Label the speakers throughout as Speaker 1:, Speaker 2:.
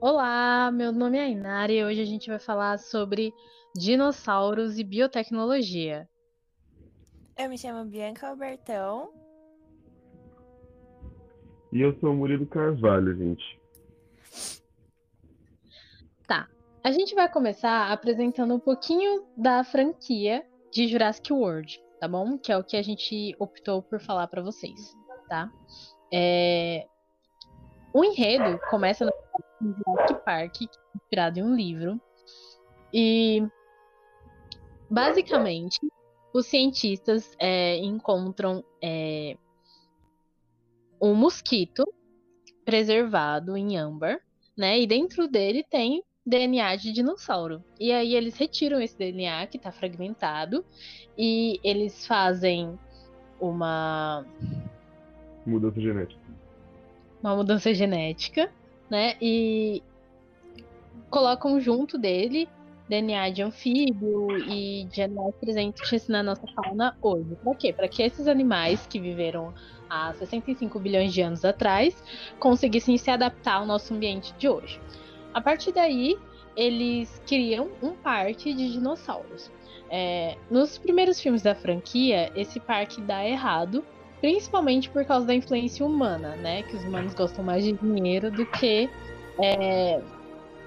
Speaker 1: Olá, meu nome é Inari e hoje a gente vai falar sobre dinossauros e biotecnologia.
Speaker 2: Eu me chamo Bianca Albertão.
Speaker 3: E eu sou o Murilo Carvalho, gente.
Speaker 1: Tá. A gente vai começar apresentando um pouquinho da franquia de Jurassic World, tá bom? Que é o que a gente optou por falar para vocês, tá? É... O enredo começa no Jurassic Park, inspirado em um livro. E basicamente os cientistas é, encontram é, um mosquito preservado em âmbar, né? E dentro dele tem DNA de dinossauro. E aí eles retiram esse DNA que está fragmentado e eles fazem uma
Speaker 3: mudança genética.
Speaker 1: Uma mudança genética, né? E colocam junto dele DNA de anfíbio e de animais presentes na nossa fauna hoje. Para quê? Para que esses animais que viveram há 65 bilhões de anos atrás conseguissem se adaptar ao nosso ambiente de hoje. A partir daí, eles criam um parque de dinossauros. É, nos primeiros filmes da franquia, esse parque dá errado, principalmente por causa da influência humana, né? Que os humanos gostam mais de dinheiro do que é,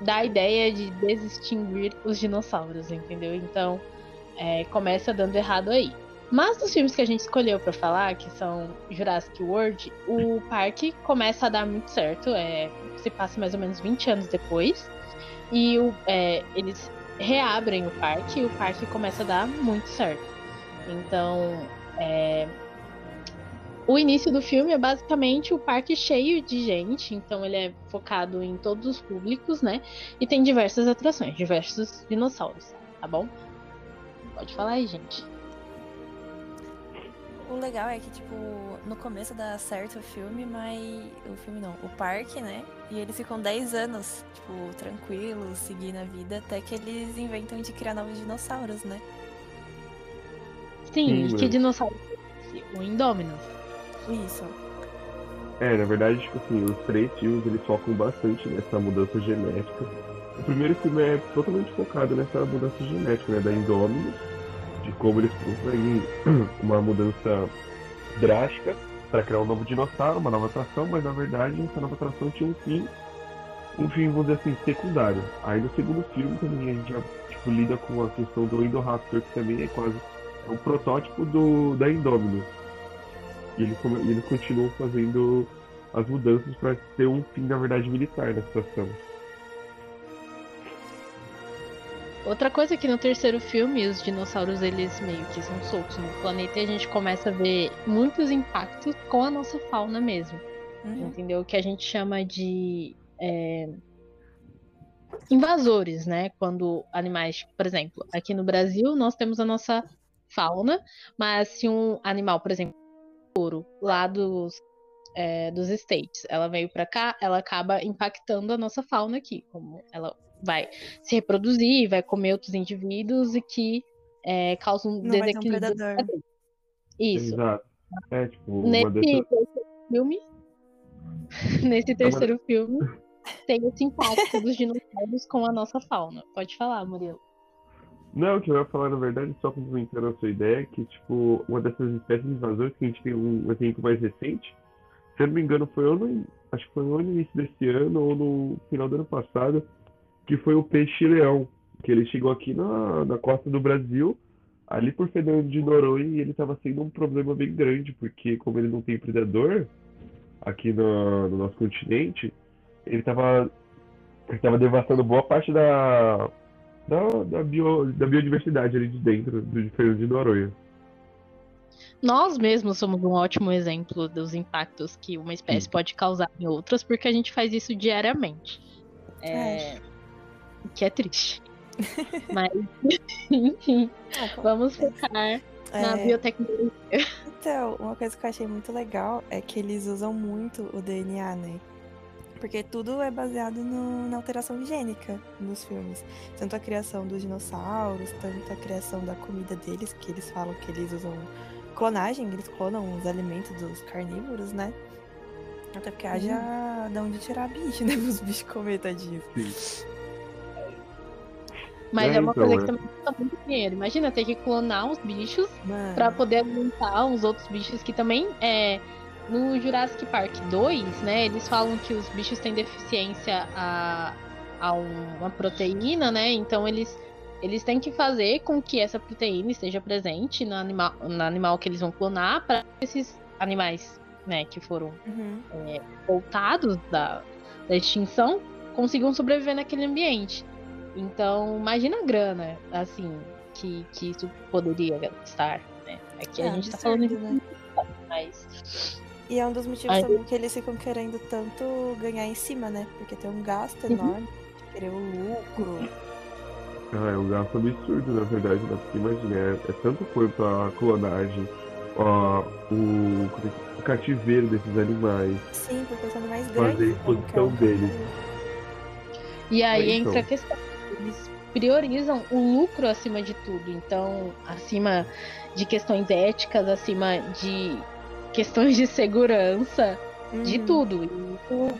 Speaker 1: da ideia de desextinguir os dinossauros, entendeu? Então, é, começa dando errado aí. Mas dos filmes que a gente escolheu para falar, que são Jurassic World, o parque começa a dar muito certo. É, se passa mais ou menos 20 anos depois. E o, é, eles reabrem o parque e o parque começa a dar muito certo. Então, é, o início do filme é basicamente o parque cheio de gente, então ele é focado em todos os públicos, né? E tem diversas atrações, diversos dinossauros, tá bom? Pode falar aí, gente.
Speaker 2: O legal é que, tipo, no começo dá certo o filme, mas. O filme não, o parque, né? E eles ficam 10 anos, tipo, tranquilos, seguindo a vida, até que eles inventam de criar novos dinossauros, né?
Speaker 1: Sim, Sim que dinossauro? O Indominus.
Speaker 2: Isso.
Speaker 3: É, na verdade, tipo assim, os três filmes eles focam bastante nessa mudança genética. O primeiro filme é totalmente focado nessa mudança genética, né? Da Indominus de como eles conseguem uma mudança drástica para criar um novo dinossauro, uma nova atração, mas na verdade essa nova atração tinha um fim, um fim, vamos dizer assim, secundário. Aí no segundo filme também a gente já tipo, lida com a questão do Indoraptor, que também é quase é um protótipo do, da Indominus. E eles, eles continuam fazendo as mudanças para ter um fim, na verdade, militar na situação.
Speaker 1: Outra coisa é que no terceiro filme os dinossauros eles meio que são soltos no planeta e a gente começa a ver muitos impactos com a nossa fauna mesmo. Uhum. Entendeu? O que a gente chama de é, invasores, né? Quando animais, por exemplo, aqui no Brasil nós temos a nossa fauna, mas se um animal, por exemplo, ouro lá dos é, dos States, ela veio para cá, ela acaba impactando a nossa fauna aqui, como ela vai se reproduzir, vai comer outros indivíduos e que é, causam um desequilíbrio. Um Isso.
Speaker 3: Exato. É, tipo,
Speaker 1: nesse terceiro filme, nesse terceiro é filme, tem esse impacto dos dinossauros com a nossa fauna. Pode falar, Murilo.
Speaker 3: Não, o que eu ia falar, na verdade, só complementando a sua ideia, que, tipo, uma dessas espécies invasores que a gente tem um exemplo mais recente, se eu não me engano, foi ano, acho que foi no início desse ano ou no final do ano passado, que foi o peixe-leão, que ele chegou aqui na, na costa do Brasil, ali por Fernando de Noronha, e ele estava sendo um problema bem grande, porque como ele não tem predador aqui no, no nosso continente, ele estava ele tava devastando boa parte da, da, da, bio, da biodiversidade ali de dentro do Fernando de Noronha.
Speaker 1: Nós mesmos somos um ótimo exemplo dos impactos que uma espécie Sim. pode causar em outras, porque a gente faz isso diariamente. É, é que é triste. Mas, enfim, ah, vamos focar é... na biotecnologia.
Speaker 2: Então, uma coisa que eu achei muito legal é que eles usam muito o DNA, né? Porque tudo é baseado no, na alteração gênica nos filmes. Tanto a criação dos dinossauros, tanto a criação da comida deles, que eles falam que eles usam clonagem, eles clonam os alimentos dos carnívoros, né? Até porque haja achar de onde tirar bicho, né? Os bichos comer, tadinhos.
Speaker 3: Sim.
Speaker 1: Mas
Speaker 3: É,
Speaker 1: é, uma
Speaker 3: então,
Speaker 1: coisa
Speaker 3: é.
Speaker 1: que também custa muito dinheiro. Imagina ter que clonar os bichos pra poder alimentar os outros bichos que também é. No Jurassic Park 2, né, eles falam que os bichos têm deficiência a, a um- uma proteína, né? Então eles, eles têm que fazer com que essa proteína esteja presente no animal, no animal que eles vão clonar para esses animais, né, que foram
Speaker 2: Uhum.
Speaker 1: voltados da, da extinção consigam sobreviver naquele ambiente. Então, imagina a grana, assim, que, que isso poderia gastar, né? Aqui
Speaker 2: É
Speaker 1: a gente tá falando de
Speaker 2: né?
Speaker 1: mas
Speaker 2: E é um dos motivos
Speaker 1: Aí-
Speaker 2: também que eles ficam querendo tanto ganhar em cima, né? Porque tem um gasto
Speaker 1: Uhum.
Speaker 2: enorme de querer o lucro.
Speaker 3: Ah, é um gasto absurdo, na verdade, né? Porque imagina, é, é tanto quanto a clonagem, ó, o, o cativeiro desses animais.
Speaker 2: Sim, porque são mais
Speaker 3: Fazer
Speaker 2: grandes.
Speaker 3: a
Speaker 2: né, é o
Speaker 3: exposição deles.
Speaker 1: E aí
Speaker 3: É, então.
Speaker 1: entra a questão. Eles priorizam o lucro acima de tudo. Então, acima de questões éticas, acima de questões de segurança, de
Speaker 2: Uhum.
Speaker 1: tudo. E isso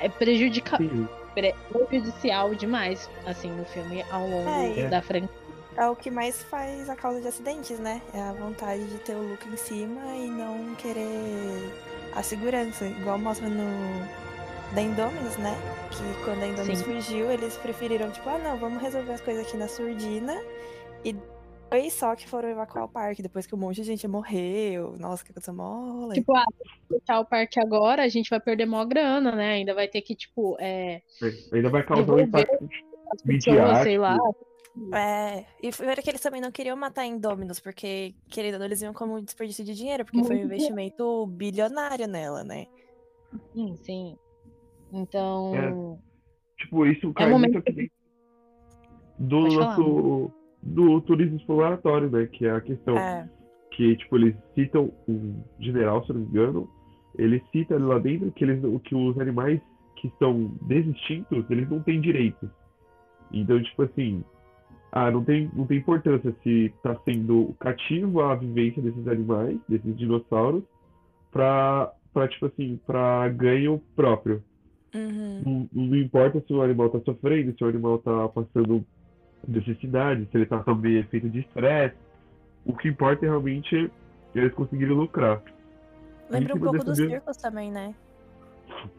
Speaker 1: é prejudica prejudicial demais, assim, no filme ao longo
Speaker 2: É,
Speaker 1: da franquia.
Speaker 2: É o que mais faz a causa de acidentes, né? É a vontade de ter o lucro em cima e não querer a segurança. Igual mostra no da Indominus, né? Que quando a Indominus
Speaker 1: Sim.
Speaker 2: fugiu, eles preferiram, tipo, ah não, vamos resolver as coisas aqui na surdina. E foi só que foram evacuar o parque, depois que um monte de gente morreu. Nossa, que mó rolê.
Speaker 1: Tipo, ah, fechar o parque agora, a gente vai perder mó grana, né? Ainda vai ter que, tipo, é,
Speaker 3: é, ainda vai causar um impacto
Speaker 1: sei lá.
Speaker 2: É, e foi que eles também não queriam matar Indominus, porque, querendo eles viam como um desperdício de dinheiro, porque foi um investimento bilionário nela, né?
Speaker 1: Sim, sim. Então,
Speaker 3: Tipo, isso cai
Speaker 1: um momento
Speaker 3: muito aqui do
Speaker 1: Pode
Speaker 3: nosso do turismo exploratório, né? Que é a questão
Speaker 2: É.
Speaker 3: que, tipo, eles citam um general, se não me engano, ele cita lá dentro que, eles, que os animais que estão desextintos, eles não têm direitos. Então, tipo assim, ah, não tem, não tem importância se está sendo cativo a vivência desses animais, desses dinossauros, pra, pra tipo assim, pra ganho próprio.
Speaker 2: Uhum.
Speaker 3: Não, não importa se o animal está sofrendo, se o animal está passando necessidade, se ele está sob efeito de estresse. O que importa é realmente eles conseguirem lucrar.
Speaker 2: Lembra um pouco dos
Speaker 3: mesmo-
Speaker 2: circos também, né?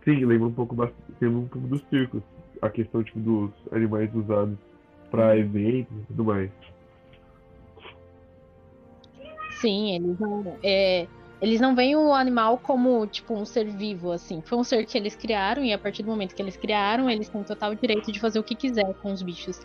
Speaker 3: Sim, lembra um pouco, lembra um pouco dos circos. A questão tipo, dos animais usados para eventos e tudo mais.
Speaker 1: sim, eles não, é, eles não veem o animal como, tipo, um ser vivo, assim. Foi um ser que eles criaram, e a partir do momento que eles criaram, eles têm total direito de fazer o que quiser com os bichos.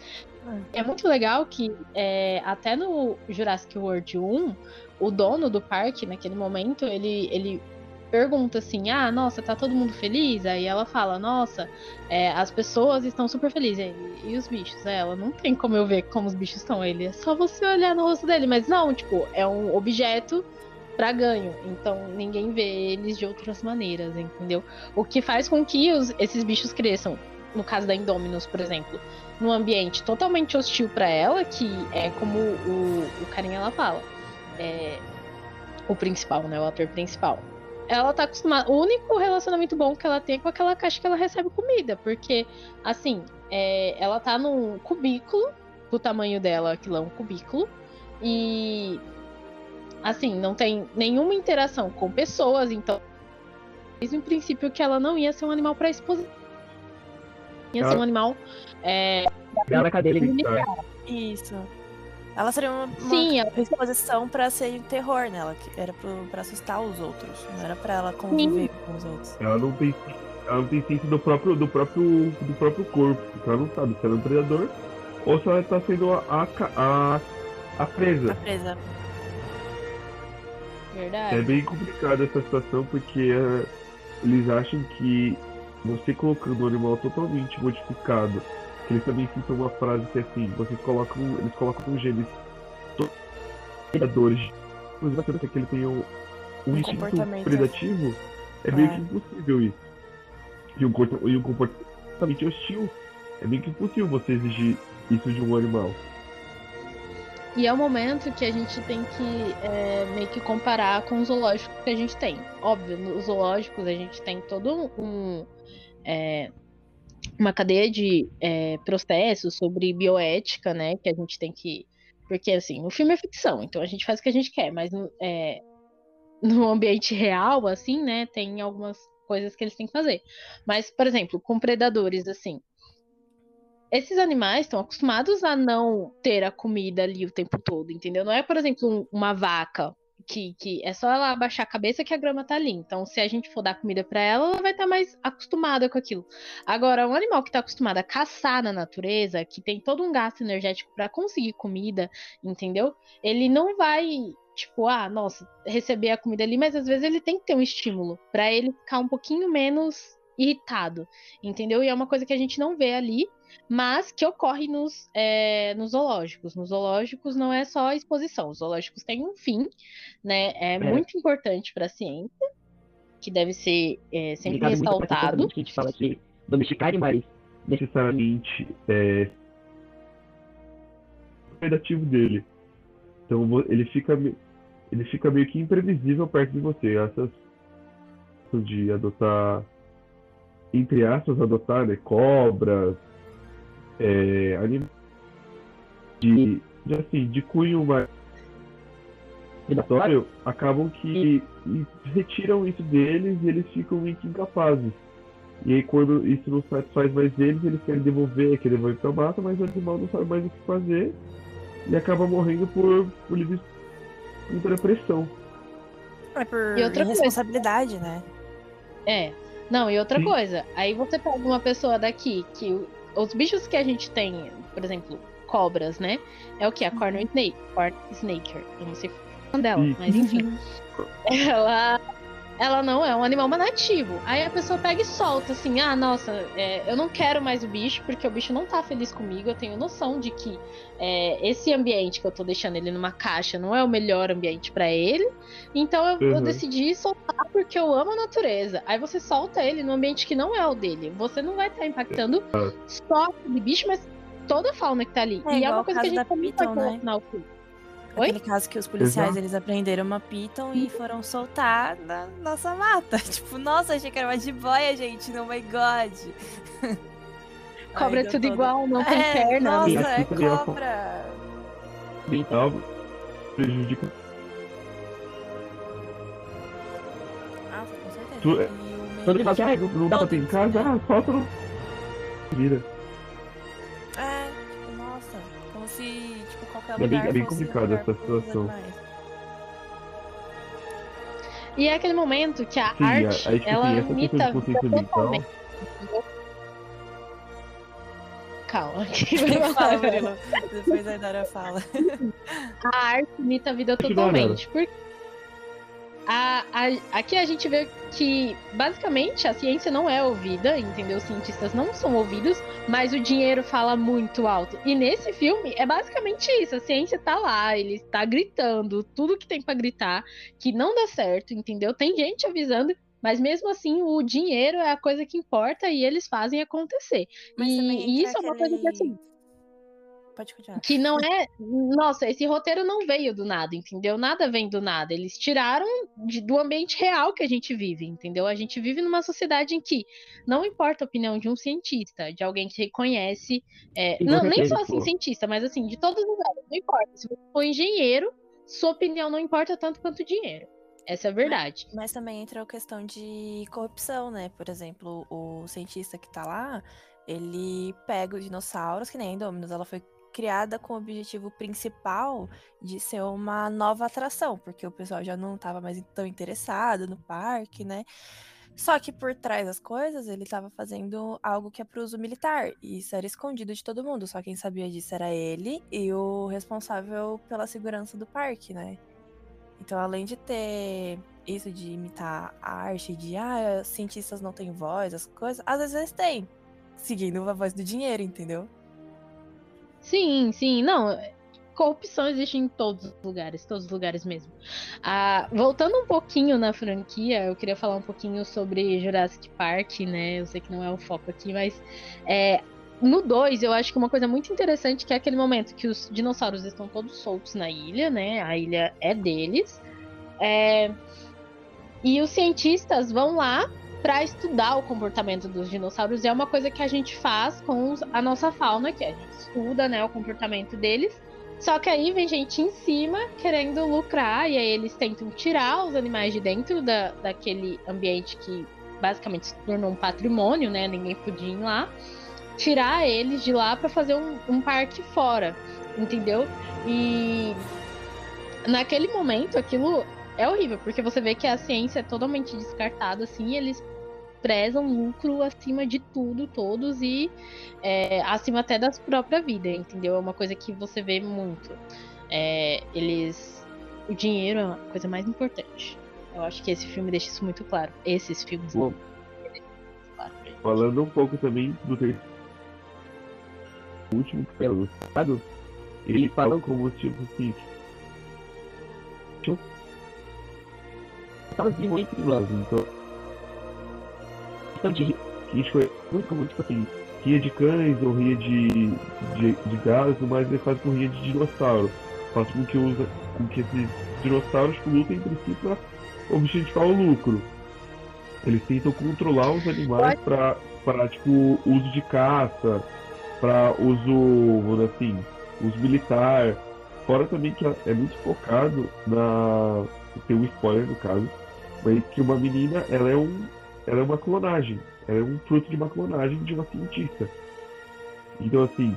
Speaker 1: É muito legal que, é, até no Jurassic World 1, o dono do parque, naquele momento, ele, ele pergunta assim: Ah, nossa, tá todo mundo feliz? Aí ela fala: Nossa, é, as pessoas estão super felizes. Ele, e os bichos? Aí Ela não tem como eu ver como os bichos estão. Ele é só você olhar no rosto dele. Mas não, tipo, é um objeto pra ganho. Então ninguém vê eles de outras maneiras, entendeu? O que faz com que os- esses bichos cresçam. No caso da Indominus, por exemplo, num ambiente totalmente hostil pra ela, que é como o, o carinha ela fala. É, o principal, né? O ator principal. Ela tá acostumada. O único relacionamento bom que ela tem é com aquela caixa que ela recebe comida. Porque, assim, é, ela tá num cubículo, do tamanho dela, aquilo é um cubículo. E assim, não tem nenhuma interação com pessoas, então desde o princípio que ela não ia ser um animal para exposição. Ia ser
Speaker 3: Ela-
Speaker 1: um animal é,
Speaker 4: Dela cadeira
Speaker 1: militar.
Speaker 2: Isso. Ela seria uma, uma
Speaker 1: Sim, ela-
Speaker 2: exposição pra ser terror nela, que era pro, pra assustar os outros. Não era pra ela conviver com os outros.
Speaker 3: Ela não tem, ela não tem ciência do próprio, do próprio, do próprio corpo. Ela não sabe se ela é um predador ou se ela está sendo a, a, a, a presa.
Speaker 2: Tá presa.
Speaker 1: Verdade.
Speaker 3: É bem complicada essa situação porque eh, eles acham que você colocando um animal totalmente modificado, que eles também citam uma frase que é assim, vocês colocam, eles colocam genes to- predadores, inclusive você que ele tem um, um,
Speaker 2: Um
Speaker 3: instinto predativo, é meio
Speaker 2: É.
Speaker 3: que impossível isso. E um, e um comportamento hostil, é meio que impossível você exigir isso de um animal.
Speaker 1: E é o momento que a gente tem que é, meio que comparar com os zoológicos que a gente tem. Óbvio, nos zoológicos a gente tem todo um, é, uma cadeia de é, processos sobre bioética, né? Que a gente tem que. Porque, assim, o filme é ficção, então a gente faz o que a gente quer, mas é, no ambiente real, assim, né? Tem algumas coisas que eles têm que fazer. Mas, por exemplo, com predadores, assim. Esses animais estão acostumados a não ter a comida ali o tempo todo, entendeu? Não é, por exemplo, um, uma vaca que, que é só ela abaixar a cabeça que a grama tá ali. Então, se a gente for dar comida para ela, ela vai estar tá mais acostumada com aquilo. Agora, um animal que tá acostumado a caçar na natureza, que tem todo um gasto energético para conseguir comida, entendeu? Ele não vai tipo, ah, nossa, receber a comida ali, mas às vezes ele tem que ter um estímulo para ele ficar um pouquinho menos irritado, entendeu? E é uma coisa que a gente não vê ali, mas que ocorre nos, é, nos zoológicos. Nos zoológicos não é só a exposição, os zoológicos têm um fim, né? É, é. muito importante para a ciência, que deve ser é, sempre ressaltado.
Speaker 4: Que a gente fala que domesticar animais
Speaker 3: necessariamente é predativo dele. Então ele fica ele fica meio que imprevisível perto de você. Essas de adotar entre aspas, adotar né, cobras, é, animais de, de, assim, de cunho mais predatório, acabam que retiram isso deles e eles ficam meio que incapazes. E aí quando isso não satisfaz mais eles, eles querem devolver, querem devolver para mata, mas o animal não sabe mais o que fazer e acaba morrendo por, por livre por pressão.
Speaker 2: É por e outra responsabilidade, né?
Speaker 1: É. Não, e outra Sim. coisa, aí você pega uma pessoa daqui que os bichos que a gente tem, por exemplo, cobras, né? É o que? A Corner uhum. Snake, Corn Snaker. Eu não sei o dela, mas enfim. Ela ela não é um animal nativo. Aí a pessoa pega e solta assim: ah, nossa, é, eu não quero mais o bicho porque o bicho não tá feliz comigo. Eu tenho noção de que é, esse ambiente que eu tô deixando ele numa caixa não é o melhor ambiente para ele. Então eu, uhum. eu, decidi soltar porque eu amo a natureza. Aí você solta ele no ambiente que não é o dele. Você não vai estar tá impactando uhum. só aquele bicho, mas toda a fauna que tá ali.
Speaker 2: É, e é uma coisa que a gente também pode né? no final. Oi? Aquele caso que os policiais Exato. eles aprenderam uma piton e foram soltar na nossa mata. Tipo, nossa, achei que era uma jiboia, gente. Oh my god.
Speaker 1: Cobra é tudo todo... igual, não tem é, perna.
Speaker 2: Nossa, é cobra.
Speaker 3: Então, prejudica.
Speaker 2: Ah, com certeza.
Speaker 3: Tu... Quando ele fala assim, ah, não dá pra ter em casa, ah, solta no. Vira.
Speaker 2: É bem,
Speaker 3: é bem complicado essa situação.
Speaker 1: E é aquele momento que a Sim, arte, a, a ela imita a vida totalmente. Calma, que
Speaker 2: fala, Depois a Dara fala.
Speaker 1: A arte imita a vida totalmente. Porque a, a, aqui a gente vê que basicamente a ciência não é ouvida, entendeu? Os cientistas não são ouvidos, mas o dinheiro fala muito alto. E nesse filme é basicamente isso: a ciência tá lá, ele está gritando tudo que tem para gritar, que não dá certo, entendeu? Tem gente avisando. Mas mesmo assim, o dinheiro é a coisa que importa e eles fazem acontecer. Mas e, e isso é uma coisa que assim
Speaker 2: pode continuar.
Speaker 1: Que não é. Nossa, esse roteiro não veio do nada, entendeu? Nada vem do nada. Eles tiraram de, do ambiente real que a gente vive, entendeu? A gente vive numa sociedade em que não importa a opinião de um cientista, de alguém que reconhece. É, não, nem só assim, cientista, mas assim, de todos os lugares. Não importa. Se você for engenheiro, sua opinião não importa tanto quanto o dinheiro. Essa é a verdade.
Speaker 2: Mas, mas, também entra a questão de corrupção, né? Por exemplo, o cientista que tá lá, ele pega os dinossauros, que nem a Indominus, ela foi criada com o objetivo principal de ser uma nova atração, porque o pessoal já não estava mais tão interessado no parque, né? Só que por trás das coisas, ele estava fazendo algo que é para uso militar. E isso era escondido de todo mundo. Só quem sabia disso era ele e o responsável pela segurança do parque, né? Então, além de ter isso de imitar a arte, de ah, cientistas não têm voz, as coisas, às vezes eles têm, seguindo a voz do dinheiro, entendeu?
Speaker 1: Sim, sim. Não, corrupção existe em todos os lugares, todos os lugares mesmo. Ah, voltando um pouquinho na franquia, eu queria falar um pouquinho sobre Jurassic Park, né? Eu sei que não é o foco aqui, mas é, no 2, eu acho que uma coisa muito interessante que é aquele momento que os dinossauros estão todos soltos na ilha, né? A ilha é deles. É, e os cientistas vão lá para estudar o comportamento dos dinossauros. É uma coisa que a gente faz com a nossa fauna, que a gente estuda né, o comportamento deles. Só que aí vem gente em cima querendo lucrar, e aí eles tentam tirar os animais de dentro da, daquele ambiente que basicamente se tornou um patrimônio, né? Ninguém podia ir lá. Tirar eles de lá para fazer um, um parque fora, entendeu? E naquele momento aquilo é horrível, porque você vê que a ciência é totalmente descartada, assim, e eles prezam lucro acima de tudo, todos, e é, acima até da própria vida, entendeu? É uma coisa que você vê muito. É, eles. O dinheiro é a coisa mais importante. Eu acho que esse filme deixa isso muito claro. Esses filmes.
Speaker 3: Bom, falando um pouco também do terceiro. último que foi lançado, ele fala como tipo assim. Tava de muito então bastante risco, é muito comum, tipo assim, ria de cães ou ria de, de, de gado, mas ele faz com ria de dinossauro. Faz com que, usa, com que esses dinossauros lutem entre si para objetivar o lucro. Eles tentam controlar os animais para para tipo uso de caça, para uso, vamos assim, uso militar. Fora também que é muito focado na tem um spoiler no caso, mas que uma menina ela é um ela é uma clonagem. Ela é um fruto de uma clonagem de uma cientista. Então, assim,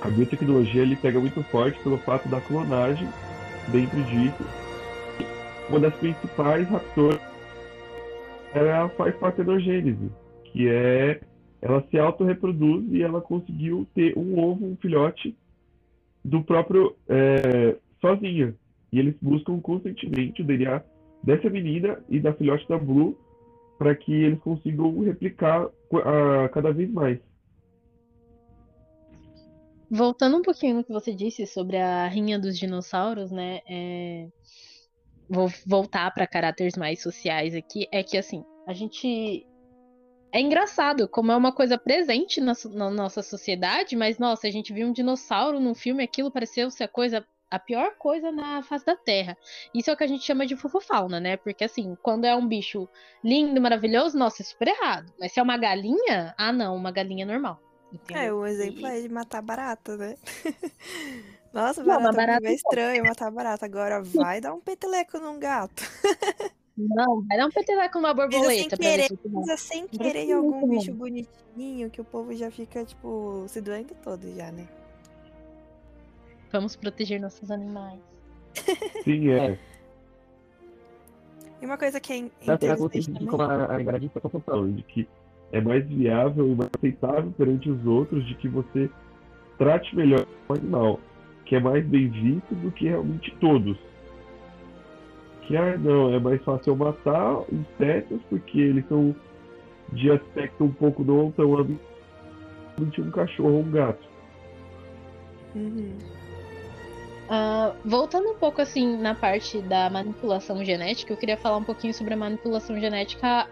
Speaker 3: a biotecnologia ele pega muito forte pelo fato da clonagem dentro disso. Uma das principais raptores ela faz partenogênese, que é ela se autorreproduz e ela conseguiu ter um ovo, um filhote do próprio é, sozinha. E eles buscam constantemente o DNA dessa menina e da filhote da Blue para que eles consigam replicar uh, cada vez mais.
Speaker 1: Voltando um pouquinho no que você disse sobre a rinha dos dinossauros, né? É... Vou voltar para caráteres mais sociais aqui. É que assim, a gente é engraçado como é uma coisa presente na, na, nossa sociedade, mas nossa, a gente viu um dinossauro num filme, aquilo pareceu ser a coisa a pior coisa na face da Terra. Isso é o que a gente chama de fofofauna, né? Porque assim, quando é um bicho lindo, maravilhoso, nossa, é super errado. Mas se é uma galinha, ah não, uma galinha normal.
Speaker 2: Entendeu? É, um exemplo e... é de matar barata, né? Nossa, barata, não, barata é estranho matar barata. Agora vai dar um peteleco num gato.
Speaker 1: Não, vai dar um peteleco numa borboleta.
Speaker 2: Sem querer, ver sem querer em algum bicho bonitinho que o povo já fica, tipo, se doendo todo já, né?
Speaker 1: Vamos proteger nossos animais.
Speaker 3: Sim, é.
Speaker 2: E uma coisa que é
Speaker 3: interessante também... Como a, a está falando, de que é mais viável e mais aceitável perante os outros de que você trate melhor o animal, que é mais bem visto do que realmente todos. Que, ah, não, é mais fácil matar insetos porque eles são de aspecto um pouco não tão de um cachorro ou um gato.
Speaker 2: Uhum.
Speaker 1: Uh, voltando um pouco assim na parte da manipulação genética, eu queria falar um pouquinho sobre a manipulação genética